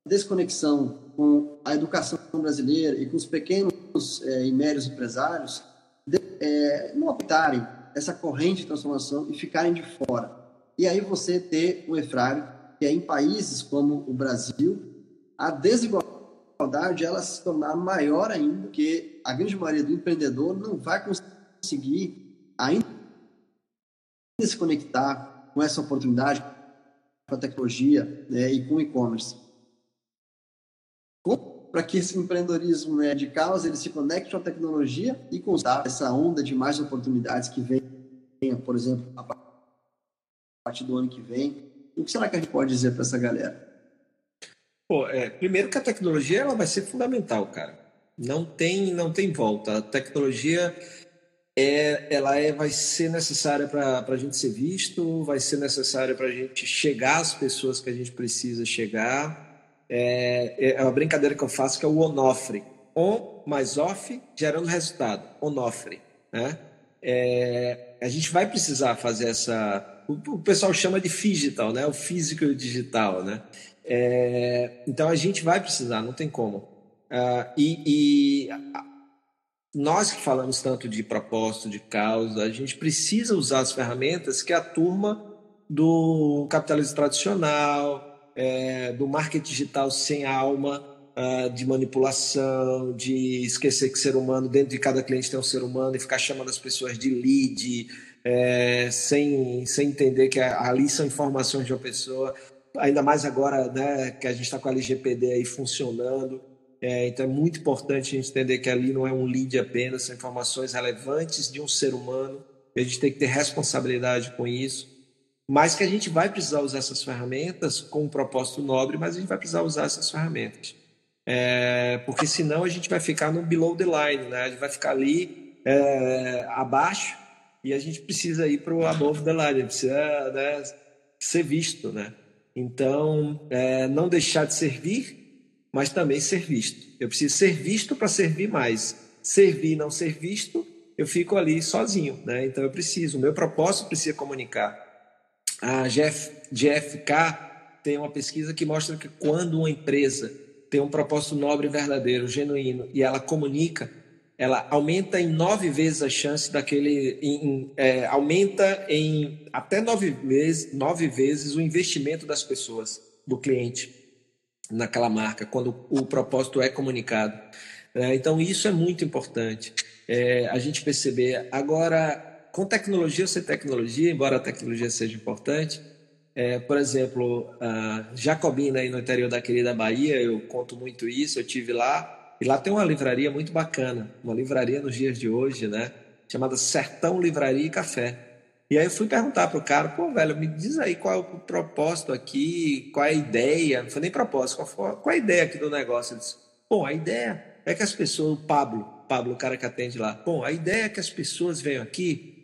Speaker 2: desconexão com a educação brasileira e com os pequenos é, e médios empresários de, é, não optarem essa corrente de transformação e ficarem de fora. E aí você ter o efrário, que é em países como o Brasil, a desigualdade ela se tornar maior ainda, porque a grande maioria do empreendedor não vai conseguir ainda se conectar com essa oportunidade, com a tecnologia né, e com o e-commerce. Para que esse empreendedorismo né, de causa ele se conecte com a tecnologia e com essa onda de mais oportunidades que vem, por exemplo, a partir do ano que vem. O que será que a gente pode dizer para essa galera?
Speaker 1: Pô, é, primeiro que a tecnologia ela vai ser fundamental, cara. Não tem, não tem volta. A tecnologia é, ela é, vai ser necessária para a gente ser visto, vai ser necessária para a gente chegar às pessoas que a gente precisa chegar. É, é uma brincadeira que eu faço que é o onofre. On mais off gerando resultado. Onofre. Né? É, a gente vai precisar fazer essa. O, o pessoal chama de digital, né? O físico e o digital, né? É, então a gente vai precisar, não tem como. Uh, e, e nós que falamos tanto de propósito, de causa, a gente precisa usar as ferramentas que a turma do capitalismo tradicional, é, do marketing digital sem alma, uh, de manipulação, de esquecer que ser humano, dentro de cada cliente tem um ser humano e ficar chamando as pessoas de lead, é, sem, sem entender que ali são informações de uma pessoa ainda mais agora né, que a gente está com a LGPD aí funcionando. É, então é muito importante a gente entender que ali não é um lead apenas, são informações relevantes de um ser humano, a gente tem que ter responsabilidade com isso. Mas que a gente vai precisar usar essas ferramentas com um propósito nobre, mas a gente vai precisar usar essas ferramentas. É, porque senão a gente vai ficar no below the line, né? a gente vai ficar ali é, abaixo e a gente precisa ir para o above the line, precisa né, ser visto, né? Então, é, não deixar de servir, mas também ser visto. Eu preciso ser visto para servir mais. Servir e não ser visto, eu fico ali sozinho. Né? Então, eu preciso, o meu propósito precisa comunicar. A GFK tem uma pesquisa que mostra que quando uma empresa tem um propósito nobre, verdadeiro, genuíno, e ela comunica, ela aumenta em nove vezes a chance daquele. Em, é, aumenta em até nove vezes, nove vezes o investimento das pessoas, do cliente, naquela marca, quando o propósito é comunicado. É, então, isso é muito importante é, a gente perceber. Agora, com tecnologia ou sem tecnologia, embora a tecnologia seja importante, é, por exemplo, Jacobina, aí no interior da querida Bahia, eu conto muito isso, eu tive lá e lá tem uma livraria muito bacana, uma livraria nos dias de hoje, né? Chamada Sertão Livraria e Café. E aí eu fui perguntar pro cara, pô, velho, me diz aí qual é o propósito aqui, qual é a ideia, não foi nem propósito, qual, qual é a ideia aqui do negócio? Ele disse, bom, a ideia é que as pessoas, o Pablo, Pablo, o cara que atende lá, bom, a ideia é que as pessoas venham aqui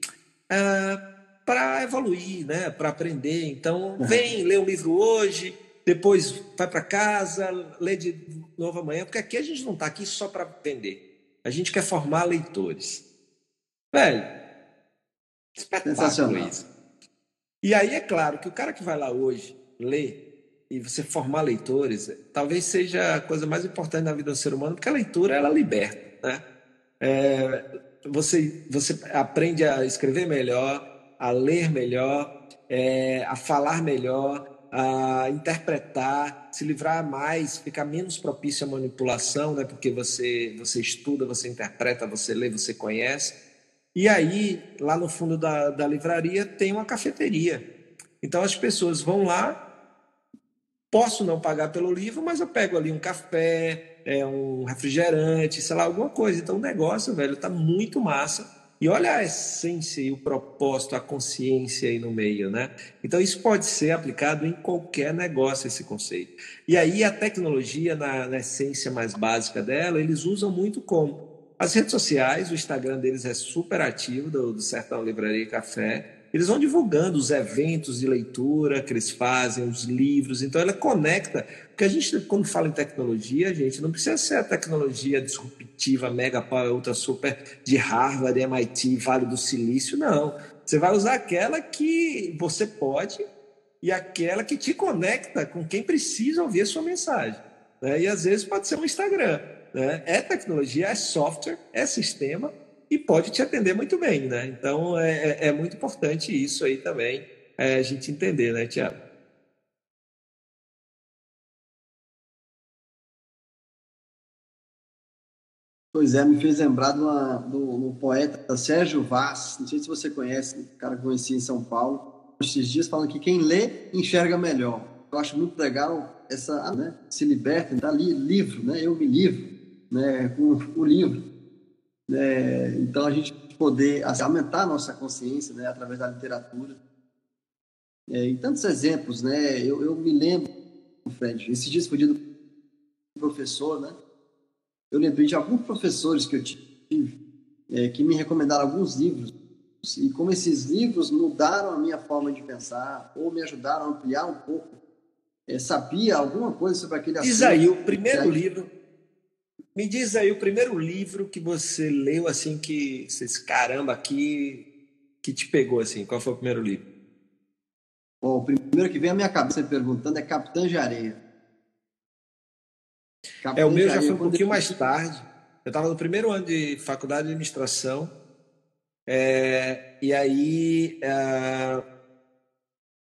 Speaker 1: é, para evoluir, né, para aprender. Então, vem, lê um livro hoje, depois vai para casa, lê de novo amanhã, porque aqui a gente não está aqui só para vender. A gente quer formar leitores. Velho, espetáculo isso. E aí é claro que o cara que vai lá hoje ler e você formar leitores, talvez seja a coisa mais importante na vida do ser humano, porque a leitura ela liberta, né? É, você, você aprende a escrever melhor, a ler melhor, é, a falar melhor, a interpretar, se livrar mais, ficar menos propício à manipulação, né? porque você, você estuda, você interpreta, você lê, você conhece. E aí, lá no fundo da, da livraria, tem uma cafeteria. Então as pessoas vão lá posso não pagar pelo livro, mas eu pego ali um café, é, um refrigerante, sei lá, alguma coisa. Então o negócio, velho, tá muito massa. E olha a essência e o propósito, a consciência aí no meio, né? Então isso pode ser aplicado em qualquer negócio, esse conceito. E aí a tecnologia, na, na essência mais básica dela, eles usam muito como? As redes sociais, o Instagram deles é super ativo, do, do Sertão Livraria Café. Eles vão divulgando os eventos de leitura que eles fazem, os livros. Então, ela conecta. Porque a gente, quando fala em tecnologia, a gente não precisa ser a tecnologia disruptiva, mega power, ultra super de Harvard, MIT, Vale do Silício. Não. Você vai usar aquela que você pode e aquela que te conecta com quem precisa ouvir a sua mensagem. Né? E às vezes pode ser um Instagram. Né? É tecnologia, é software, é sistema e pode te atender muito bem, né? Então é, é, é muito importante isso aí também, é, a gente entender, né, Tiago?
Speaker 2: Pois é, me fez lembrar de uma, do, do, poeta Sérgio Vaz, não sei se você conhece, um cara que eu conheci em São Paulo, esses dias falando que quem lê enxerga melhor. Eu acho muito legal essa, né, se liberta, tá livro, né, eu me livro, né, com o livro. É, então, a gente poder assim, aumentar a nossa consciência né, através da literatura. É, e tantos exemplos, né? Eu, eu me lembro, Fred, esses dias foi dia do professor, né? Eu lembrei de alguns professores que eu tive é, que me recomendaram alguns livros e como esses livros mudaram a minha forma de pensar ou me ajudaram a ampliar um pouco, é, sabia alguma coisa sobre aquele
Speaker 1: assunto. Diz aí, o primeiro livro me diz aí o primeiro livro que você leu assim que vocês caramba aqui que te pegou assim. Qual foi o primeiro livro?
Speaker 2: Bom, o primeiro que vem à minha cabeça perguntando é Capitã de Areia.
Speaker 1: Capitã é o meu já foi um pouquinho mais tarde. Eu estava no primeiro ano de faculdade de administração é, e aí é,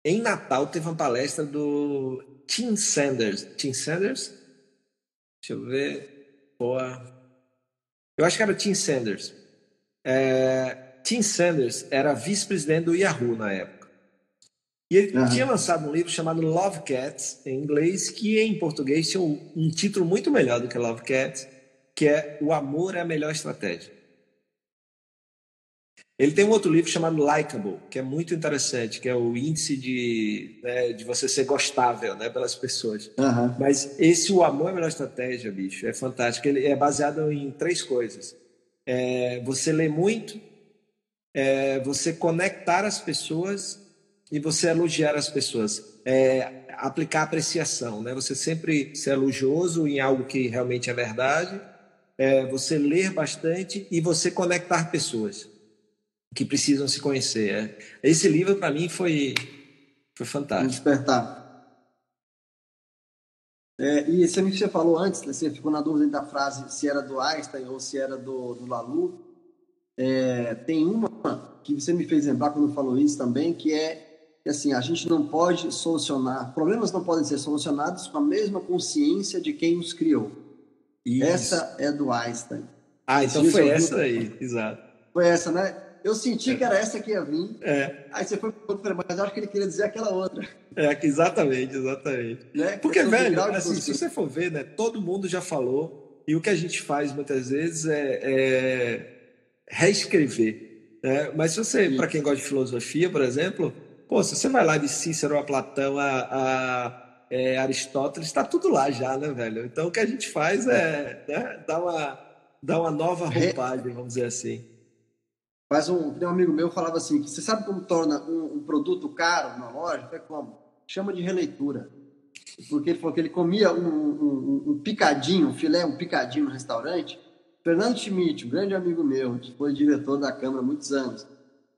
Speaker 1: em Natal teve uma palestra do Tim Sanders. Tim Sanders? Deixa eu ver. Boa. Eu acho que era Tim Sanders. É, Tim Sanders era vice-presidente do Yahoo na época. E ele uhum. tinha lançado um livro chamado Love Cats, em inglês, que em português tinha um, um título muito melhor do que Love Cats, que é O Amor é a Melhor Estratégia. Ele tem um outro livro chamado Likeable, que é muito interessante, que é o índice de, né, de você ser gostável né, pelas pessoas. Uhum. Mas esse O Amor é a Melhor Estratégia, bicho, é fantástico. Ele é baseado em três coisas. É, você lê muito, é, você conectar as pessoas e você elogiar as pessoas. É, aplicar apreciação, né? Você sempre ser elogioso em algo que realmente é verdade, é, você ler bastante e você conectar pessoas que precisam se conhecer. É. Esse livro, para mim, foi, foi fantástico.
Speaker 2: Despertar. É, e que você falou antes, né, você ficou na dúvida da frase se era do Einstein ou se era do, do Lalu. É, tem uma que você me fez lembrar quando falou isso também, que é que assim, a gente não pode solucionar, problemas não podem ser solucionados com a mesma consciência de quem os criou. Isso. Essa é do Einstein.
Speaker 1: Ah, então foi essa aí, exato.
Speaker 2: Foi essa, né? Eu senti que era essa que ia vir. É. Aí você foi para mas eu acho que ele queria dizer aquela outra.
Speaker 1: É, exatamente, exatamente. Né? Porque, velho, assim, se você for ver, né, todo mundo já falou, e o que a gente faz muitas vezes é, é reescrever. Né? Mas se você, para quem gosta de filosofia, por exemplo, pô, se você vai lá de Cícero a Platão a, a é, Aristóteles, está tudo lá já, né, velho? Então o que a gente faz é né, dar, uma, dar uma nova roupagem, vamos dizer assim.
Speaker 2: Mas um, um amigo meu falava assim, você sabe como torna um, um produto caro na loja? É como? Chama de releitura. Porque ele falou que ele comia um, um, um picadinho, um filé, um picadinho no restaurante. Fernando Schmidt, um grande amigo meu, que foi diretor da Câmara há muitos anos.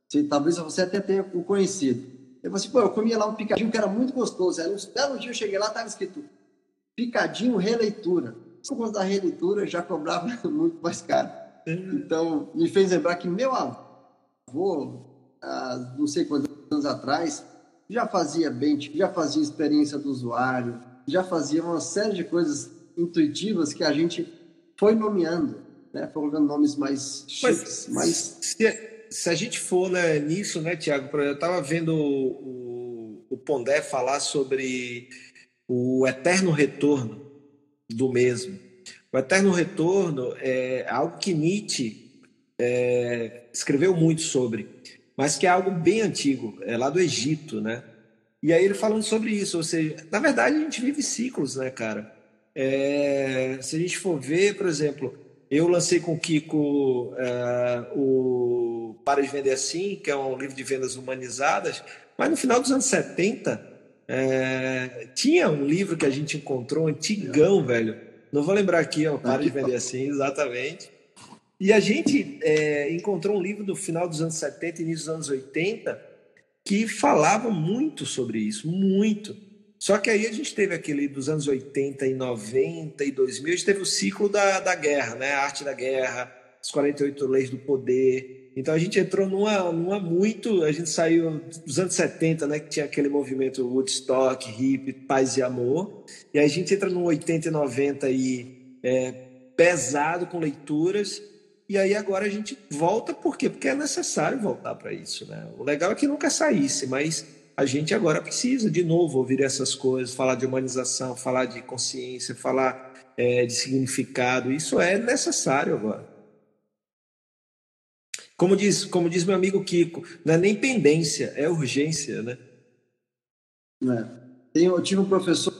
Speaker 2: Você, talvez você até tenha o conhecido. Ele falou assim, pô, eu comia lá um picadinho que era muito gostoso. Era um belo dia eu cheguei lá, estava escrito picadinho releitura. Se eu contar releitura, já cobrava muito mais caro. Então, me fez lembrar que meu avô, há não sei quantos anos atrás, já fazia bench, já fazia experiência do usuário, já fazia uma série de coisas intuitivas que a gente foi nomeando, né? Foi colocando nomes mais chiques, Mas, mais...
Speaker 1: Se, se, a gente for né, nisso, né, Tiago? Eu estava vendo o, o, o Pondé falar sobre o eterno retorno do mesmo. O eterno retorno é algo que Nietzsche é, escreveu muito sobre, mas que é algo bem antigo, é lá do Egito, né? E aí ele falando sobre isso, ou seja, na verdade a gente vive ciclos, né, cara? É, se a gente for ver, por exemplo, eu lancei com o Kiko é, o Para de Vender Assim, que é um livro de vendas humanizadas, mas no final dos anos 70 é, tinha um livro que a gente encontrou, antigão, velho. Não vou lembrar aqui, ó, Para de Vender Assim, exatamente. E a gente é, encontrou um livro do final dos anos 70 e início dos anos 80 que falava muito sobre isso, muito. Só que aí a gente teve aquele dos anos 80 e 90 e 2000, a gente teve o ciclo da, da guerra, né? A arte da guerra, as 48 leis do poder. Então a gente entrou numa, numa muito. A gente saiu dos anos 70, né? Que tinha aquele movimento Woodstock, hip, paz e amor. E a gente entra no 80 e 90 e é, pesado com leituras. E aí agora a gente volta, por quê? Porque é necessário voltar para isso, né? O legal é que nunca saísse, mas a gente agora precisa, de novo, ouvir essas coisas, falar de humanização, falar de consciência, falar é, de significado. Isso é necessário agora. Como diz, como diz meu amigo Kiko, não é nem pendência, é urgência, né?
Speaker 2: É. eu tive um professor.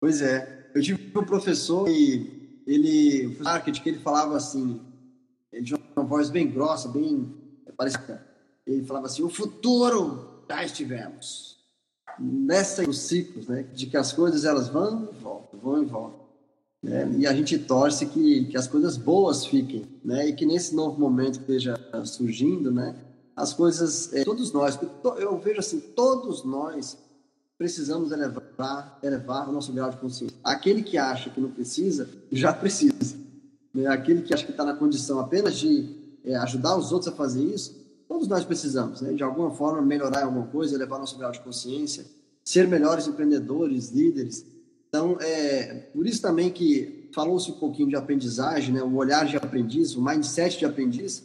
Speaker 2: Pois é, eu tive um professor e ele, marketing, que ele falava assim, ele tinha uma voz bem grossa, bem parecida. Ele falava assim: o futuro já estivemos. Nessa ciclos, né, de que as coisas elas vão e voltam, vão e voltam. Né? E a gente torce que, que as coisas boas fiquem, né? E que nesse novo momento que esteja surgindo, né? As coisas, é, todos nós, eu vejo assim, todos nós precisamos elevar, elevar o nosso grau de consciência. Aquele que acha que não precisa, já precisa né, aquele que acha que está na condição apenas de é, ajudar os outros a fazer isso, todos nós precisamos, né, de alguma forma, melhorar alguma coisa, elevar nosso grau de consciência, ser melhores empreendedores, líderes. Então, é por isso também que falou-se um pouquinho de aprendizagem, né, o olhar de aprendiz, o mindset de aprendiz,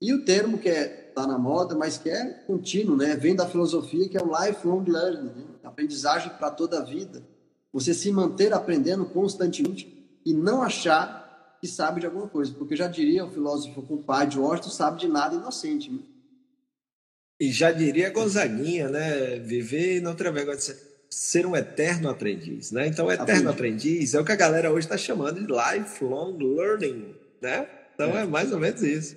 Speaker 2: e o termo que é está na moda, mas que é contínuo, né? Vem da filosofia que é o lifelong learning, né? aprendizagem para toda a vida. Você se manter aprendendo constantemente e não achar que sabe de alguma coisa, porque já diria o filósofo compadre Washington, sabe de nada inocente. Né?
Speaker 1: E já diria Gonzaguinha, né? Viver e não vergonha de ser, um eterno aprendiz, né? Então, eterno aprendiz. é o que a galera hoje está chamando de lifelong learning, né? Então, é, é mais ou menos isso.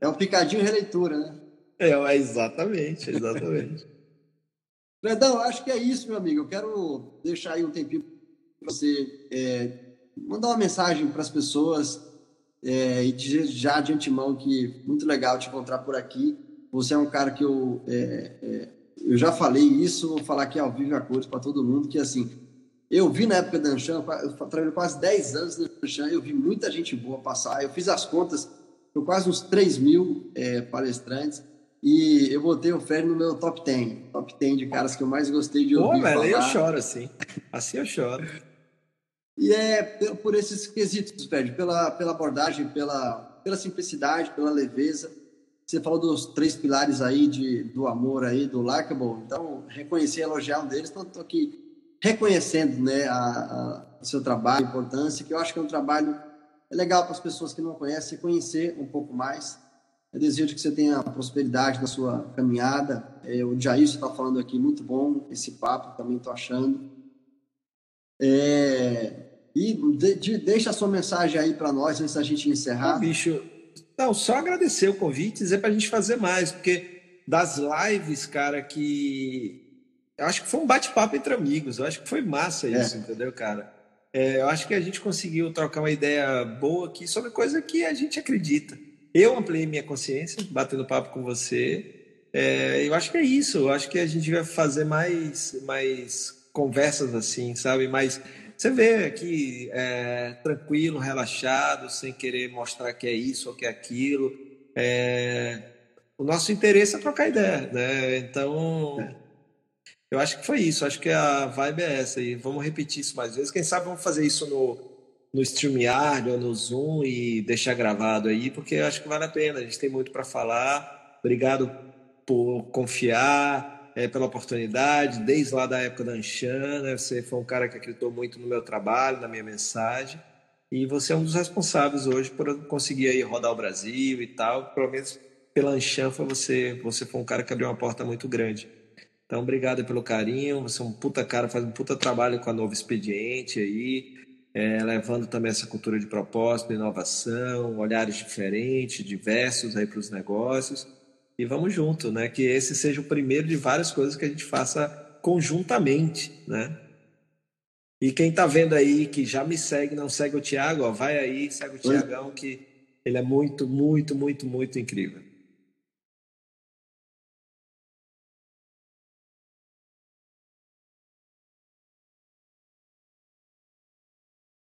Speaker 2: É um picadinho releitura, né?
Speaker 1: É, é exatamente, exatamente.
Speaker 2: Fredão, acho que é isso, meu amigo. Eu quero deixar aí um tempinho para você é, mandar uma mensagem para as pessoas é, e dizer já de antemão que muito legal te encontrar por aqui. Você é um cara que eu, é, é, eu já falei isso, vou falar aqui ao vivo a cores para todo mundo, que assim, eu vi na época da Anshan, eu trabalhei quase 10 anos na Anshan, eu vi muita gente boa passar, eu fiz as contas, eu quase uns 3 mil é, palestrantes, e eu botei o Fer no meu top 10, top 10 de caras que eu mais gostei de ouvir Pô, velho,
Speaker 1: eu choro assim, assim eu choro.
Speaker 2: E é por esses quesitos, Fred, pela, pela abordagem, pela, pela simplicidade, pela leveza. Você falou dos três pilares aí de, do amor aí, do Likeable. Então, reconhecer e elogiar um deles. Então, estou aqui reconhecendo né, a, a, o seu trabalho, a importância, que eu acho que é um trabalho legal para as pessoas que não conhecem conhecer um pouco mais. Eu desejo que você tenha prosperidade na sua caminhada. É, o Jair está falando aqui, muito bom esse papo, também estou achando. É, e de, de, deixa a sua mensagem aí para nós antes da gente encerrar.
Speaker 1: Ô, bicho, não, só agradecer o convite e dizer para a gente fazer mais, porque das lives, cara, que. Eu acho que foi um bate-papo entre amigos, eu acho que foi massa é. isso, é. entendeu, cara? É, eu acho que a gente conseguiu trocar uma ideia boa aqui sobre coisa que a gente acredita. Eu ampliei minha consciência, batendo papo com você. É, eu acho que é isso. Eu acho que a gente vai fazer mais, mais conversas assim, sabe? Mais você vê aqui é, tranquilo, relaxado, sem querer mostrar que é isso ou que é aquilo. É, o nosso interesse é trocar ideia, né? Então, é. eu acho que foi isso. Acho que a vibe é essa. E vamos repetir isso mais vezes. Quem sabe vamos fazer isso no, no StreamYard ou no Zoom e deixar gravado aí, porque acho que vale a pena. A gente tem muito para falar. Obrigado por confiar, é, pela oportunidade, desde lá da época da Anchan, né? Você foi um cara que acreditou muito no meu trabalho, na minha mensagem, e você é um dos responsáveis hoje por conseguir aí rodar o Brasil e tal, pelo menos pela Anchan foi você, você foi um cara que abriu uma porta muito grande. Então, obrigado pelo carinho, você é um puta cara, faz um puta trabalho com a Novo Expediente aí, é, levando também essa cultura de propósito, inovação, olhares diferentes, diversos aí para os negócios. E vamos junto, né? Que esse seja o primeiro de várias coisas que a gente faça conjuntamente, né? E quem está vendo aí que já me segue, não segue o Thiago, ó, vai aí, segue o Tiagão, que ele é muito, muito, muito, muito incrível.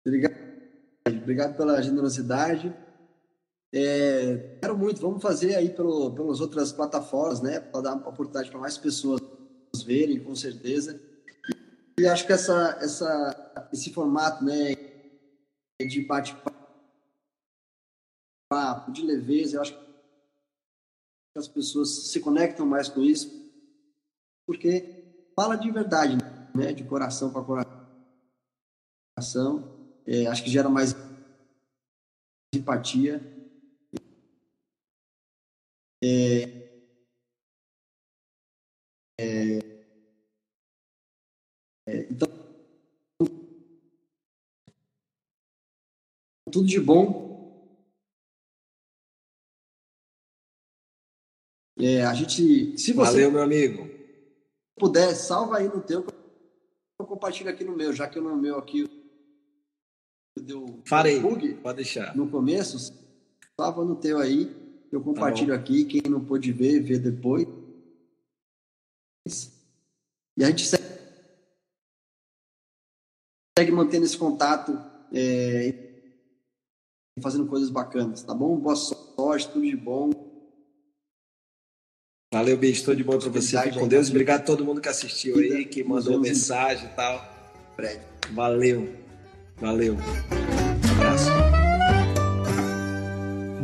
Speaker 2: Obrigado, obrigado pela generosidade. É, quero muito, vamos fazer aí pelo, pelas outras plataformas, né? Para dar uma oportunidade para mais pessoas verem, com certeza. E acho que essa, essa, esse formato, né, de bate-papo, de leveza, eu acho que as pessoas se conectam mais com isso, porque fala de verdade, né, de coração para coração. É, acho que gera mais empatia. É, é, então, tudo de bom. É, a gente, se você
Speaker 1: Valeu, meu amigo.
Speaker 2: puder, salva aí no teu, eu compartilho aqui no meu, já que no meu aqui deu
Speaker 1: Farei,
Speaker 2: bug
Speaker 1: pode deixar.
Speaker 2: no começo, salva no teu aí, eu compartilho
Speaker 1: Tá
Speaker 2: aqui, quem não pôde ver, vê depois. E a gente segue, segue mantendo esse contato, é, fazendo coisas bacanas, tá bom? Boa sorte, tudo de bom.
Speaker 1: Valeu, bicho. Tudo de bom para você. Fique com Deus. Obrigado a todo mundo que assistiu aí, que mandou mensagem e tal. Valeu. Valeu.